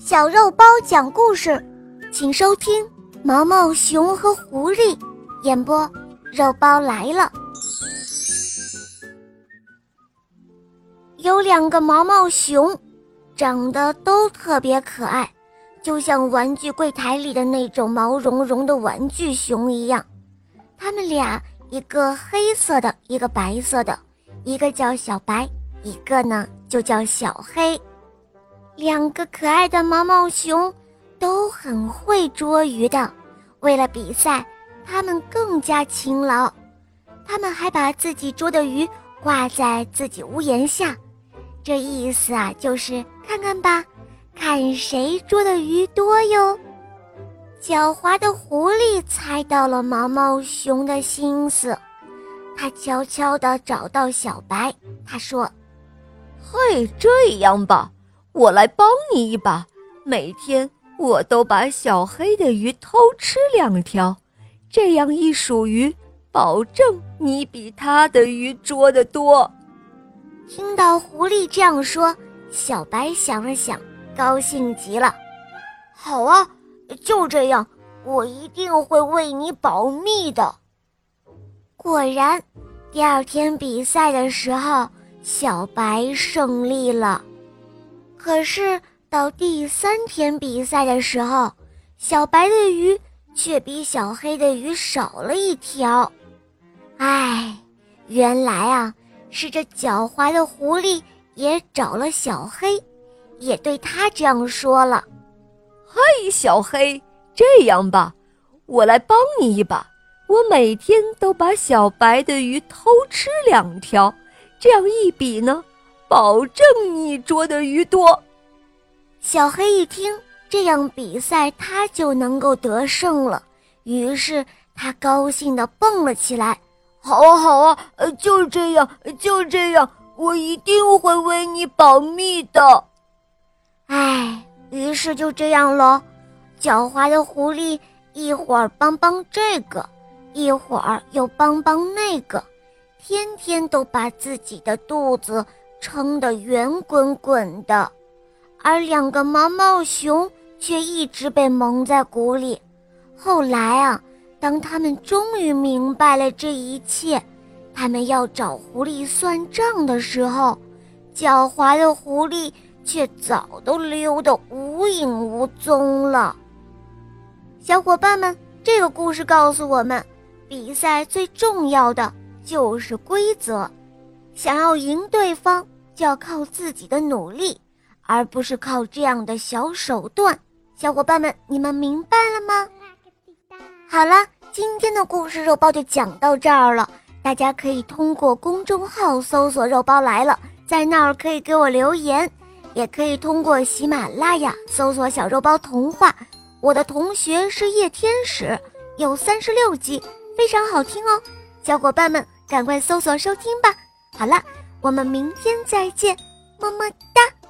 小肉包讲故事，请收听《毛毛熊和狐狸》演播。肉包来了，有两个毛毛熊，长得都特别可爱，就像玩具柜台里的那种毛茸茸的玩具熊一样。他们俩，一个黑色的，一个白色的，一个叫小白，一个呢就叫小黑。两个可爱的毛毛熊都很会捉鱼的。为了比赛，它们更加勤劳。他们还把自己捉的鱼挂在自己屋檐下，这意思啊，就是看看吧，看谁捉的鱼多哟。狡猾的狐狸猜到了毛毛熊的心思，他悄悄地找到小白，他说：“嘿，这样吧。”我来帮你一把，每天我都把小黑的鱼偷吃两条，这样一数鱼，保证你比他的鱼捉得多。听到狐狸这样说，小白想了想，高兴极了。好啊，就这样，我一定会为你保密的。果然，第二天比赛的时候，小白胜利了。可是到第三天比赛的时候，小白的鱼却比小黑的鱼少了一条。唉，原来啊，是这狡猾的狐狸也找了小黑，也对他这样说了：“嘿，小黑，这样吧，我来帮你一把。我每天都把小白的鱼偷吃两条，这样一比呢。”保证你捉的鱼多。小黑一听，这样比赛他就能够得胜了，于是他高兴地蹦了起来。好啊，好啊，就这样，就这样，我一定会为你保密的。哎，于是就这样喽。狡猾的狐狸一会儿帮帮这个，一会儿又帮帮那个，天天都把自己的肚子。撑得圆滚滚的，而两个毛毛熊却一直被蒙在鼓里。后来啊，当他们终于明白了这一切，他们要找狐狸算账的时候，狡猾的狐狸却早都溜得无影无踪了。小伙伴们，这个故事告诉我们，比赛最重要的就是规则，想要赢对方。就要靠自己的努力，而不是靠这样的小手段。小伙伴们，你们明白了吗？好了，今天的故事肉包就讲到这儿了。大家可以通过公众号搜索“肉包来了”，在那儿可以给我留言，也可以通过喜马拉雅搜索“小肉包童话”。我的同学是夜天使，有三十六集，非常好听哦。小伙伴们，赶快搜索收听吧。好了。我们明天再见，么么哒。